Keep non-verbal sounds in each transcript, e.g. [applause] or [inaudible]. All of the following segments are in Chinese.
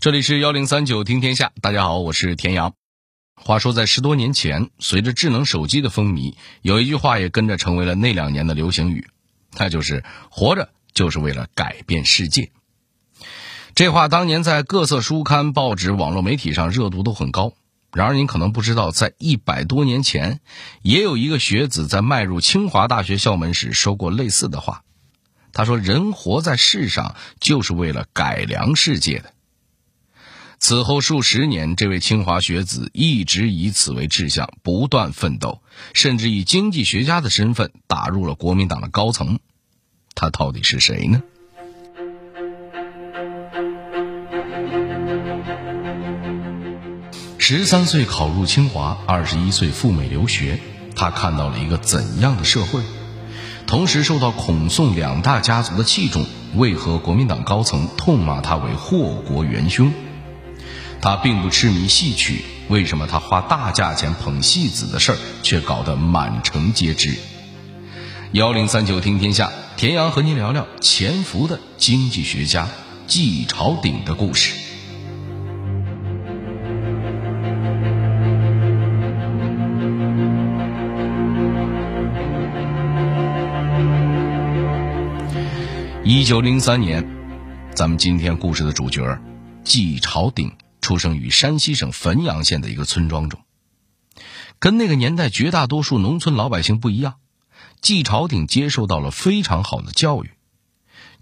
这里是幺零三九听天下，大家好，我是田阳。话说，在十多年前，随着智能手机的风靡，有一句话也跟着成为了那两年的流行语，那就是“活着就是为了改变世界”。这话当年在各色书刊、报纸、网络媒体上热度都很高。然而，您可能不知道，在一百多年前，也有一个学子在迈入清华大学校门时说过类似的话。他说：“人活在世上，就是为了改良世界的。”此后数十年，这位清华学子一直以此为志向，不断奋斗，甚至以经济学家的身份打入了国民党的高层。他到底是谁呢？十三岁考入清华，二十一岁赴美留学，他看到了一个怎样的社会？同时受到孔宋两大家族的器重，为何国民党高层痛骂他为祸国元凶？他并不痴迷戏曲，为什么他花大价钱捧戏子的事儿却搞得满城皆知？幺零三九听天下，田阳和您聊聊潜伏的经济学家季朝鼎的故事。一九零三年，咱们今天故事的主角季朝鼎。出生于山西省汾阳县的一个村庄中，跟那个年代绝大多数农村老百姓不一样，季朝鼎接受到了非常好的教育。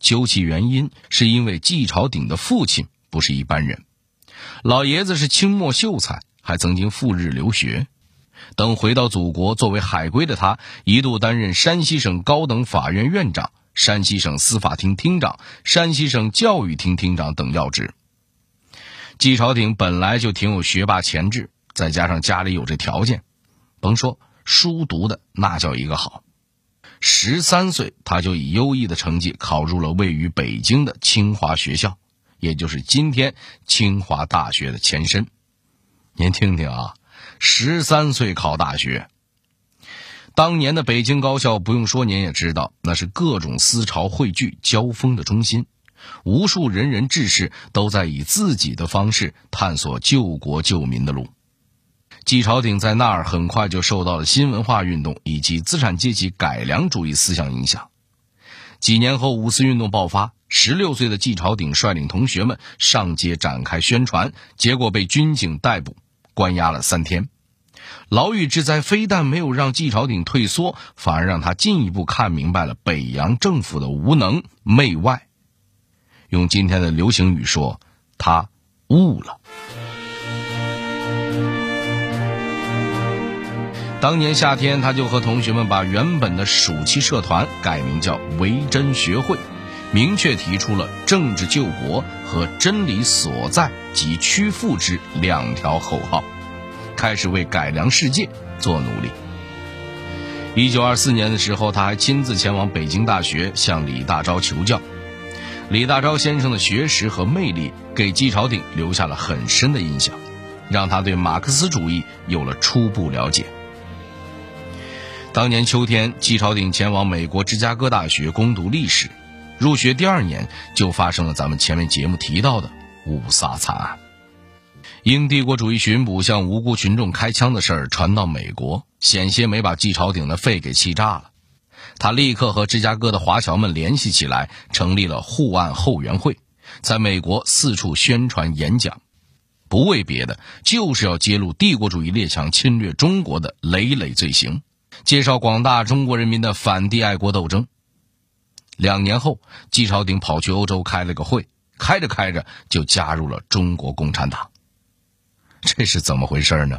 究其原因，是因为季朝鼎的父亲不是一般人，老爷子是清末秀才，还曾经赴日留学。等回到祖国，作为海归的他，一度担任山西省高等法院院长、山西省司法厅厅长、山西省教育厅厅长等要职。季朝廷本来就挺有学霸潜质，再加上家里有这条件，甭说书读的那叫一个好。十三岁他就以优异的成绩考入了位于北京的清华学校，也就是今天清华大学的前身。您听听啊，十三岁考大学，当年的北京高校不用说您也知道，那是各种思潮汇聚、交锋的中心。无数仁人志士都在以自己的方式探索救国救民的路。季朝鼎在那儿很快就受到了新文化运动以及资产阶级改良主义思想影响。几年后，五四运动爆发，十六岁的季朝鼎率领同学们上街展开宣传，结果被军警逮捕，关押了三天。牢狱之灾非但没有让季朝鼎退缩，反而让他进一步看明白了北洋政府的无能媚外。用今天的流行语说，他悟了。当年夏天，他就和同学们把原本的暑期社团改名叫维真学会，明确提出了政治救国和真理所在及屈服之两条口号，开始为改良世界做努力。一九二四年的时候，他还亲自前往北京大学向李大钊求教。李大钊先生的学识和魅力给季朝鼎留下了很深的印象，让他对马克思主义有了初步了解。当年秋天，季朝鼎前往美国芝加哥大学攻读历史，入学第二年就发生了咱们前面节目提到的五卅惨案。英帝国主义巡捕向无辜群众开枪的事儿传到美国，险些没把季朝鼎的肺给气炸了。他立刻和芝加哥的华侨们联系起来，成立了护案后援会，在美国四处宣传演讲，不为别的，就是要揭露帝国主义列强侵略中国的累累罪行，介绍广大中国人民的反帝爱国斗争。两年后，季朝鼎跑去欧洲开了个会，开着开着就加入了中国共产党。这是怎么回事呢？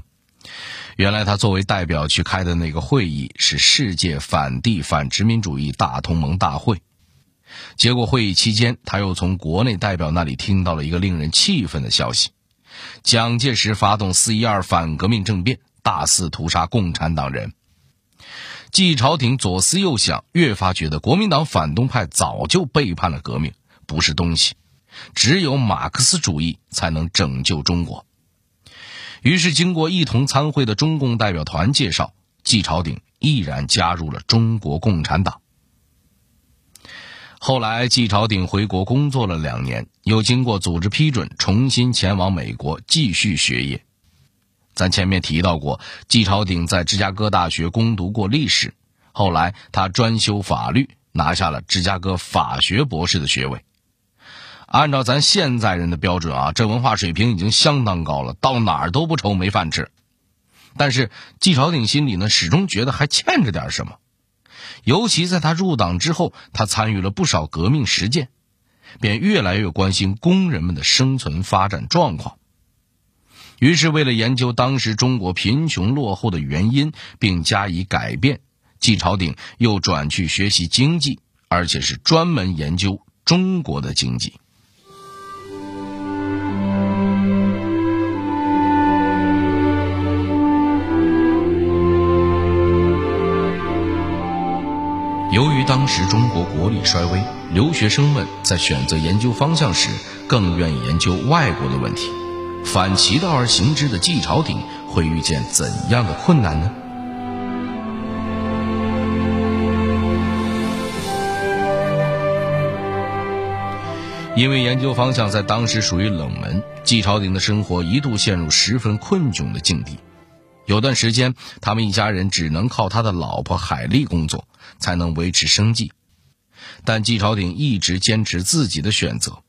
原来他作为代表去开的那个会议是世界反帝反殖民主义大同盟大会，结果会议期间他又从国内代表那里听到了一个令人气愤的消息：蒋介石发动四一二反革命政变，大肆屠杀共产党人。季朝廷左思右想，越发觉得国民党反动派早就背叛了革命，不是东西，只有马克思主义才能拯救中国。于是，经过一同参会的中共代表团介绍，季朝鼎毅然加入了中国共产党。后来，季朝鼎回国工作了两年，又经过组织批准，重新前往美国继续学业。咱前面提到过，季朝鼎在芝加哥大学攻读过历史，后来他专修法律，拿下了芝加哥法学博士的学位。按照咱现在人的标准啊，这文化水平已经相当高了，到哪儿都不愁没饭吃。但是季朝鼎心里呢，始终觉得还欠着点什么。尤其在他入党之后，他参与了不少革命实践，便越来越关心工人们的生存发展状况。于是，为了研究当时中国贫穷落后的原因，并加以改变，季朝鼎又转去学习经济，而且是专门研究中国的经济。当时中国国力衰微，留学生们在选择研究方向时，更愿意研究外国的问题。反其道而行之的季朝鼎会遇见怎样的困难呢？因为研究方向在当时属于冷门，季朝鼎的生活一度陷入十分困窘的境地。有段时间，他们一家人只能靠他的老婆海丽工作，才能维持生计。但季朝鼎一直坚持自己的选择，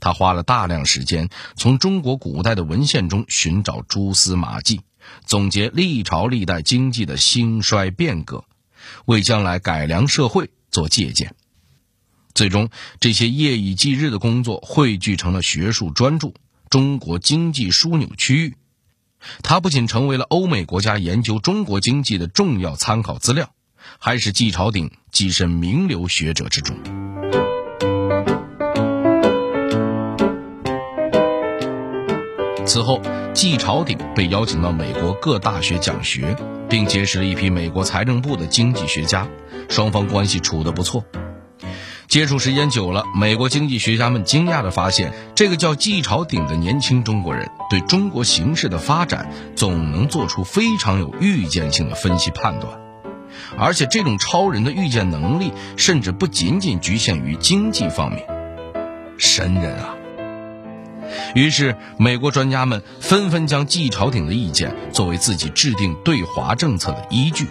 他花了大量时间从中国古代的文献中寻找蛛丝马迹，总结历朝历代经济的兴衰变革，为将来改良社会做借鉴。最终，这些夜以继日的工作汇聚成了学术专著《中国经济枢纽区域》。它不仅成为了欧美国家研究中国经济的重要参考资料，还使季朝鼎跻身名流学者之中。此后，季朝鼎被邀请到美国各大学讲学，并结识了一批美国财政部的经济学家，双方关系处得不错。接触时间久了，美国经济学家们惊讶地发现，这个叫季朝鼎的年轻中国人对中国形势的发展总能做出非常有预见性的分析判断，而且这种超人的预见能力甚至不仅仅局限于经济方面，神人啊！于是，美国专家们纷纷将季朝鼎的意见作为自己制定对华政策的依据。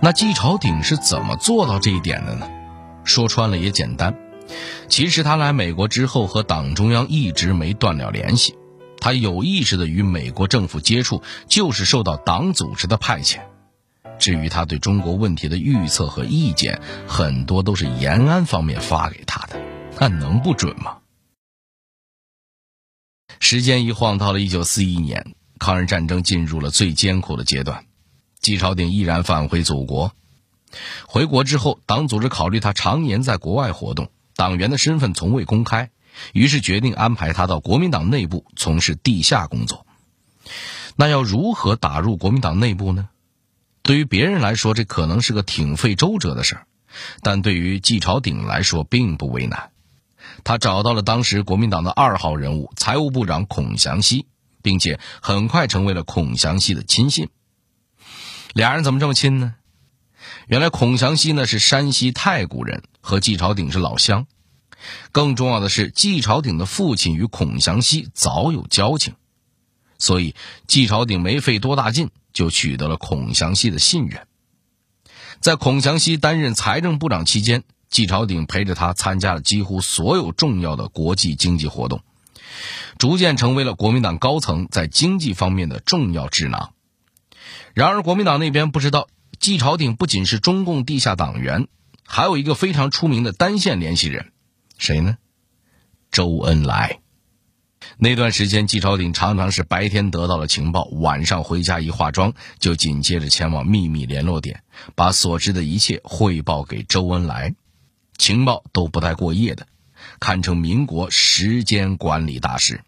那季朝鼎是怎么做到这一点的呢？说穿了也简单，其实他来美国之后和党中央一直没断了联系，他有意识的与美国政府接触，就是受到党组织的派遣。至于他对中国问题的预测和意见，很多都是延安方面发给他的，那能不准吗？时间一晃到了一九四一年，抗日战争进入了最艰苦的阶段。季朝鼎毅然返回祖国。回国之后，党组织考虑他常年在国外活动，党员的身份从未公开，于是决定安排他到国民党内部从事地下工作。那要如何打入国民党内部呢？对于别人来说，这可能是个挺费周折的事儿，但对于季朝鼎来说并不为难。他找到了当时国民党的二号人物财务部长孔祥熙，并且很快成为了孔祥熙的亲信。俩人怎么这么亲呢？原来孔祥熙呢是山西太谷人，和季朝鼎是老乡。更重要的是，季朝鼎的父亲与孔祥熙早有交情，所以季朝鼎没费多大劲就取得了孔祥熙的信任。在孔祥熙担任财政部长期间，季朝鼎陪着他参加了几乎所有重要的国际经济活动，逐渐成为了国民党高层在经济方面的重要智囊。然而，国民党那边不知道，季朝鼎不仅是中共地下党员，还有一个非常出名的单线联系人，谁呢？周恩来。那段时间，季朝鼎常常是白天得到了情报，晚上回家一化妆，就紧接着前往秘密联络点，把所知的一切汇报给周恩来，情报都不带过夜的，堪称民国时间管理大师。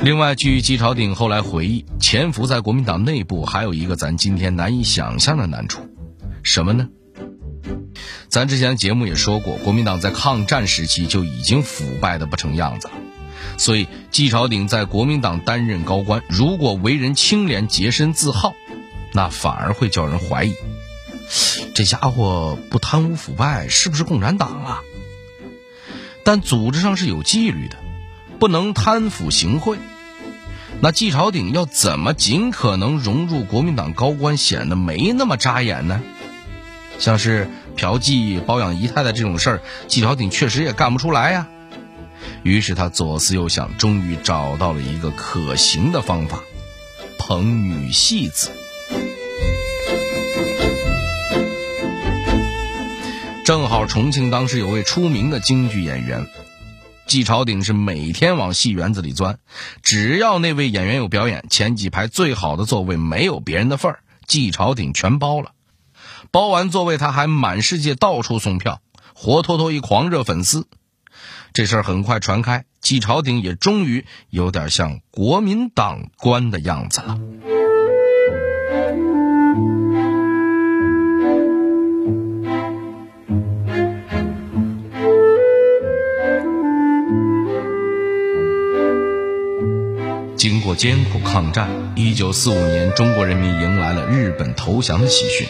另外，据季朝鼎后来回忆，潜伏在国民党内部还有一个咱今天难以想象的难处，什么呢？咱之前节目也说过，国民党在抗战时期就已经腐败的不成样子了，所以季朝鼎在国民党担任高官，如果为人清廉、洁身自好，那反而会叫人怀疑，这家伙不贪污腐败，是不是共产党啊？但组织上是有纪律的，不能贪腐行贿。那季朝鼎要怎么尽可能融入国民党高官，显得没那么扎眼呢？像是嫖妓、包养姨太太这种事儿，季朝鼎确实也干不出来呀。于是他左思右想，终于找到了一个可行的方法：捧女戏子。正好重庆当时有位出名的京剧演员。季朝鼎是每天往戏园子里钻，只要那位演员有表演，前几排最好的座位没有别人的份儿，季朝鼎全包了。包完座位，他还满世界到处送票，活脱脱一狂热粉丝。这事儿很快传开，季朝鼎也终于有点像国民党官的样子了。经过艰苦抗战，一九四五年，中国人民迎来了日本投降的喜讯。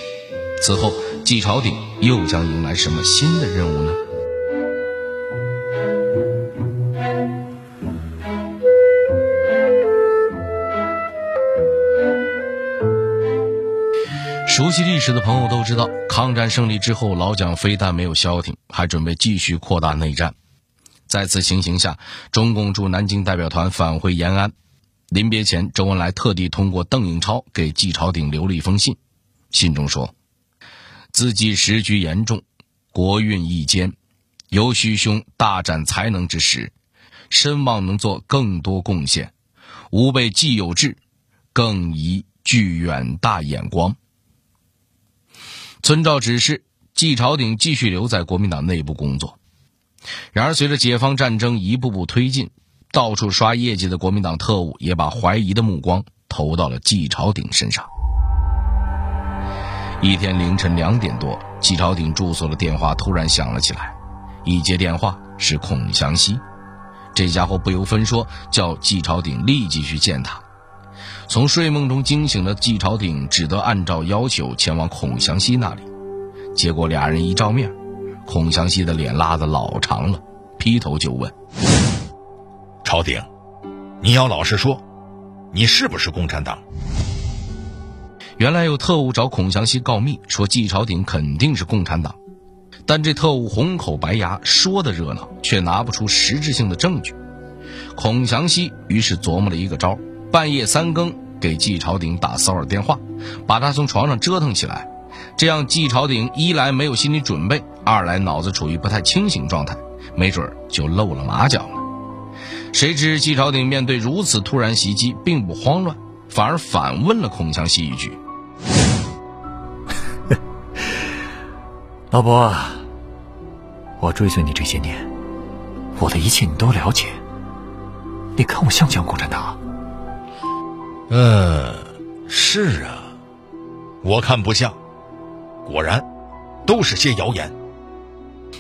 此后，季朝鼎又将迎来什么新的任务呢？熟悉历史的朋友都知道，抗战胜利之后，老蒋非但没有消停，还准备继续扩大内战。在此情形下，中共驻南京代表团返回延安。临别前，周恩来特地通过邓颖超给季朝鼎留了一封信，信中说：“自己时局严重，国运亦艰，尤需兄大展才能之时，深望能做更多贡献。吾辈既有志，更宜具远大眼光。”遵照指示，季朝鼎继续留在国民党内部工作。然而，随着解放战争一步步推进。到处刷业绩的国民党特务也把怀疑的目光投到了季朝鼎身上。一天凌晨两点多，季朝鼎住所的电话突然响了起来，一接电话是孔祥熙，这家伙不由分说叫季朝鼎立即去见他。从睡梦中惊醒的季朝鼎只得按照要求前往孔祥熙那里，结果俩人一照面，孔祥熙的脸拉得老长了，劈头就问。朝廷，你要老实说，你是不是共产党？原来有特务找孔祥熙告密，说季朝鼎肯定是共产党，但这特务红口白牙，说的热闹，却拿不出实质性的证据。孔祥熙于是琢磨了一个招，半夜三更给季朝鼎打骚扰电话，把他从床上折腾起来，这样季朝鼎一来没有心理准备，二来脑子处于不太清醒状态，没准就露了马脚了。谁知季朝鼎面对如此突然袭击，并不慌乱，反而反问了孔祥熙一句：“ [laughs] 老伯，我追随你这些年，我的一切你都了解。你看我像不像共产党？”“嗯，是啊，我看不像。果然，都是些谣言。”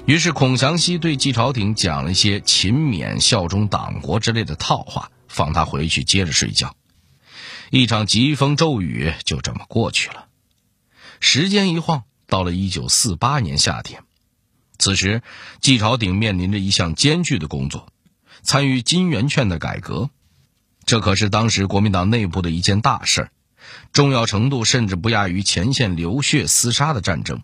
于是，孔祥熙对季朝廷讲了一些勤勉、效忠党国之类的套话，放他回去接着睡觉。一场疾风骤雨就这么过去了。时间一晃，到了一九四八年夏天。此时，季朝鼎面临着一项艰巨的工作：参与金圆券的改革。这可是当时国民党内部的一件大事儿，重要程度甚至不亚于前线流血厮杀的战争。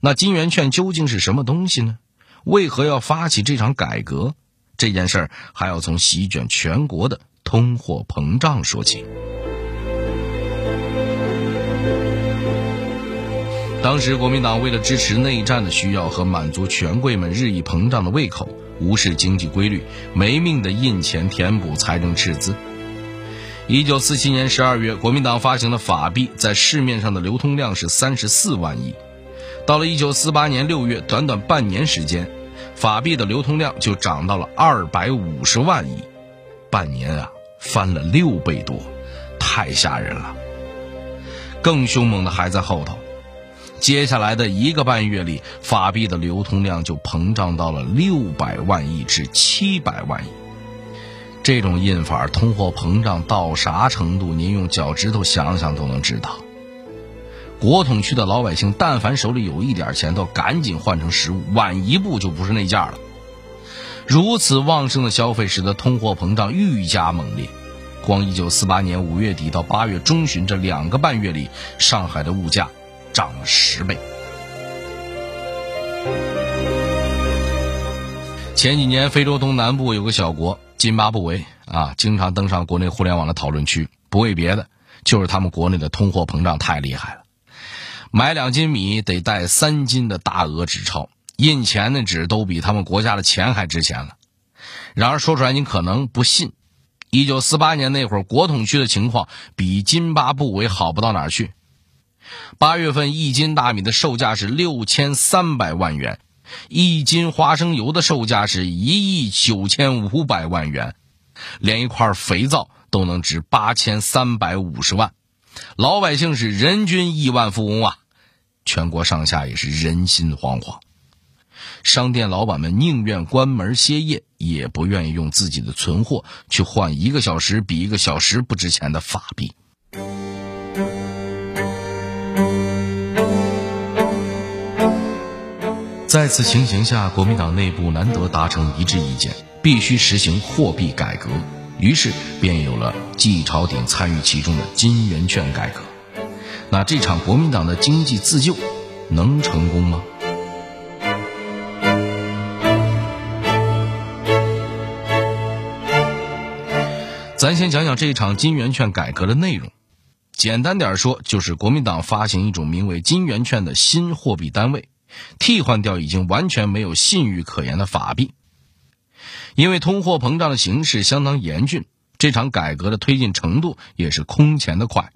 那金圆券究竟是什么东西呢？为何要发起这场改革？这件事儿还要从席卷全国的通货膨胀说起。当时国民党为了支持内战的需要和满足权贵们日益膨胀的胃口，无视经济规律，没命的印钱填补财政赤字。一九四七年十二月，国民党发行的法币在市面上的流通量是三十四万亿。到了一九四八年六月，短短半年时间，法币的流通量就涨到了二百五十万亿，半年啊，翻了六倍多，太吓人了。更凶猛的还在后头，接下来的一个半月里，法币的流通量就膨胀到了六百万亿至七百万亿。这种印法，通货膨胀到啥程度？您用脚趾头想想都能知道。国统区的老百姓但凡手里有一点钱，都赶紧换成实物，晚一步就不是那价了。如此旺盛的消费，使得通货膨胀愈加猛烈。光一九四八年五月底到八月中旬这两个半月里，上海的物价涨了十倍。前几年，非洲东南部有个小国津巴布韦啊，经常登上国内互联网的讨论区，不为别的，就是他们国内的通货膨胀太厉害了。买两斤米得带三斤的大额纸钞，印钱的纸都比他们国家的钱还值钱了。然而说出来你可能不信。一九四八年那会儿，国统区的情况比津巴布韦好不到哪儿去。八月份一斤大米的售价是六千三百万元，一斤花生油的售价是一亿九千五百万元，连一块肥皂都能值八千三百五十万。老百姓是人均亿万富翁啊，全国上下也是人心惶惶。商店老板们宁愿关门歇业，也不愿意用自己的存货去换一个小时比一个小时不值钱的法币。在此情形下，国民党内部难得达成一致意见，必须实行货币改革，于是便有了季朝鼎参与其中的金圆券改革。那这场国民党的经济自救能成功吗？咱先讲讲这一场金圆券改革的内容。简单点说，就是国民党发行一种名为金圆券的新货币单位，替换掉已经完全没有信誉可言的法币。因为通货膨胀的形势相当严峻，这场改革的推进程度也是空前的快。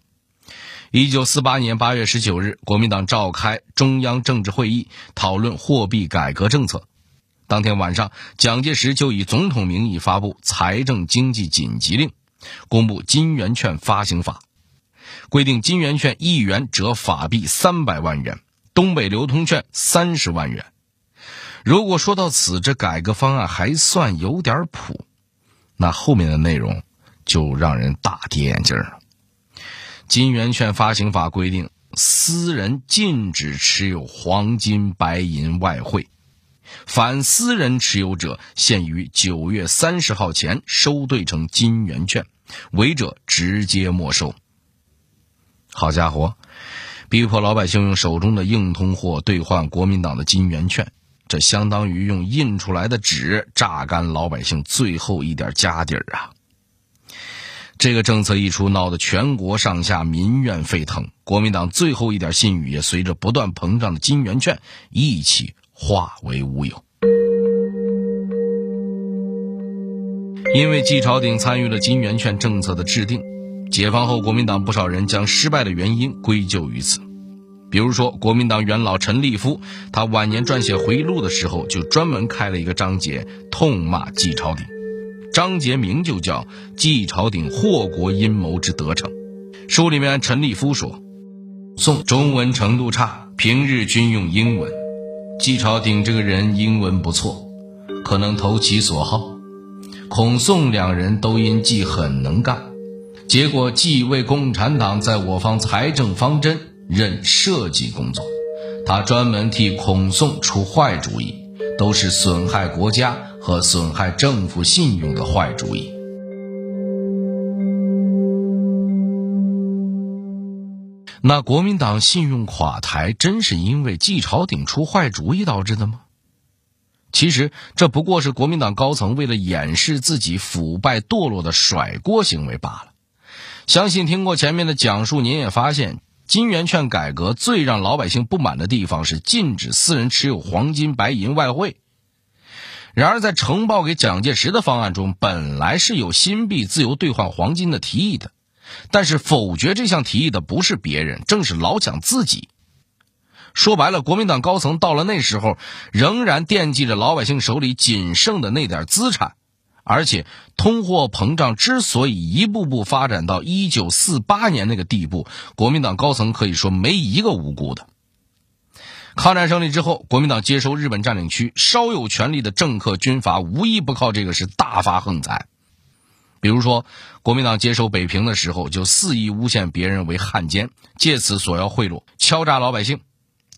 一九四八年八月十九日，国民党召开中央政治会议，讨论货币改革政策。当天晚上，蒋介石就以总统名义发布财政经济紧急令。公布金圆券发行法，规定金圆券一元折法币三百万元，东北流通券三十万元。如果说到此，这改革方案还算有点谱，那后面的内容就让人大跌眼镜了。金圆券发行法规定，私人禁止持有黄金、白银、外汇。反私人持有者，限于九月三十号前收兑成金圆券，违者直接没收。好家伙，逼迫老百姓用手中的硬通货兑换国民党的金圆券，这相当于用印出来的纸榨干老百姓最后一点家底儿啊！这个政策一出，闹得全国上下民怨沸腾，国民党最后一点信誉也随着不断膨胀的金圆券一起。化为乌有。因为季朝鼎参与了金圆券政策的制定，解放后国民党不少人将失败的原因归咎于此。比如说，国民党元老陈立夫，他晚年撰写回忆录的时候，就专门开了一个章节痛骂季朝鼎，章节名就叫《季朝鼎祸国阴谋之得逞》。书里面陈立夫说：“宋中文程度差，平日均用英文。”季朝鼎这个人英文不错，可能投其所好。孔宋两人都因季很能干，结果季为共产党在我方财政方针任设计工作，他专门替孔宋出坏主意，都是损害国家和损害政府信用的坏主意。那国民党信用垮台，真是因为季朝鼎出坏主意导致的吗？其实这不过是国民党高层为了掩饰自己腐败堕落的甩锅行为罢了。相信听过前面的讲述，您也发现金圆券改革最让老百姓不满的地方是禁止私人持有黄金、白银、外汇。然而，在呈报给蒋介石的方案中，本来是有新币自由兑换黄金的提议的。但是否决这项提议的不是别人，正是老蒋自己。说白了，国民党高层到了那时候，仍然惦记着老百姓手里仅剩的那点资产，而且通货膨胀之所以一步步发展到一九四八年那个地步，国民党高层可以说没一个无辜的。抗战胜利之后，国民党接收日本占领区，稍有权力的政客军阀无一不靠这个是大发横财。比如说，国民党接收北平的时候，就肆意诬陷别人为汉奸，借此索要贿赂，敲诈老百姓。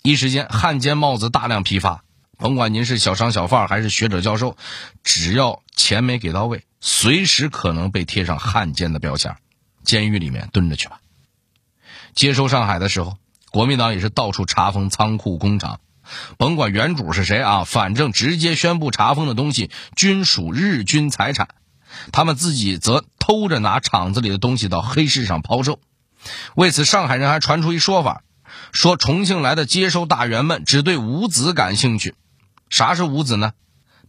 一时间，汉奸帽子大量批发。甭管您是小商小贩还是学者教授，只要钱没给到位，随时可能被贴上汉奸的标签，监狱里面蹲着去吧。接收上海的时候，国民党也是到处查封仓库、工厂，甭管原主是谁啊，反正直接宣布查封的东西均属日军财产。他们自己则偷着拿厂子里的东西到黑市上抛售。为此，上海人还传出一说法，说重庆来的接收大员们只对五子感兴趣。啥是五子呢？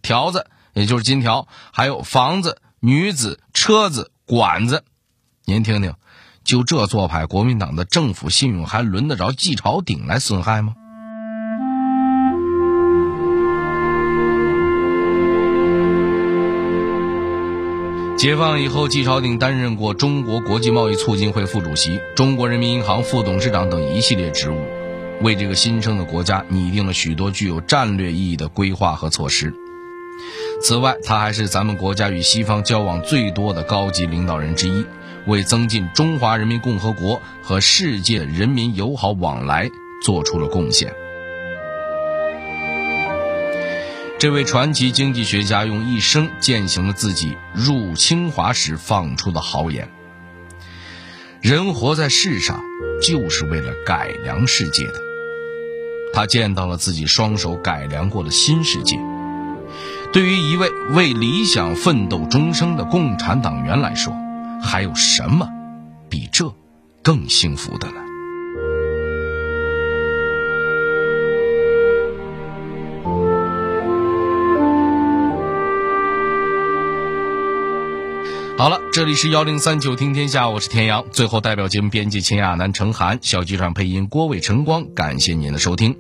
条子，也就是金条，还有房子、女子、车子、管子。您听听，就这做派，国民党的政府信用还轮得着季朝鼎来损害吗？解放以后，季朝鼎担任过中国国际贸易促进会副主席、中国人民银行副董事长等一系列职务。为这个新生的国家拟定了许多具有战略意义的规划和措施。此外，他还是咱们国家与西方交往最多的高级领导人之一，为增进中华人民共和国和世界人民友好往来做出了贡献。这位传奇经济学家用一生践行了自己入清华时放出的豪言：“人活在世上，就是为了改良世界的。”他见到了自己双手改良过的新世界。对于一位为理想奋斗终生的共产党员来说，还有什么比这更幸福的呢？好了，这里是幺零三九听天下，我是田阳。最后，代表节目编辑秦亚楠、程涵，小剧场配音郭伟、晨光，感谢您的收听。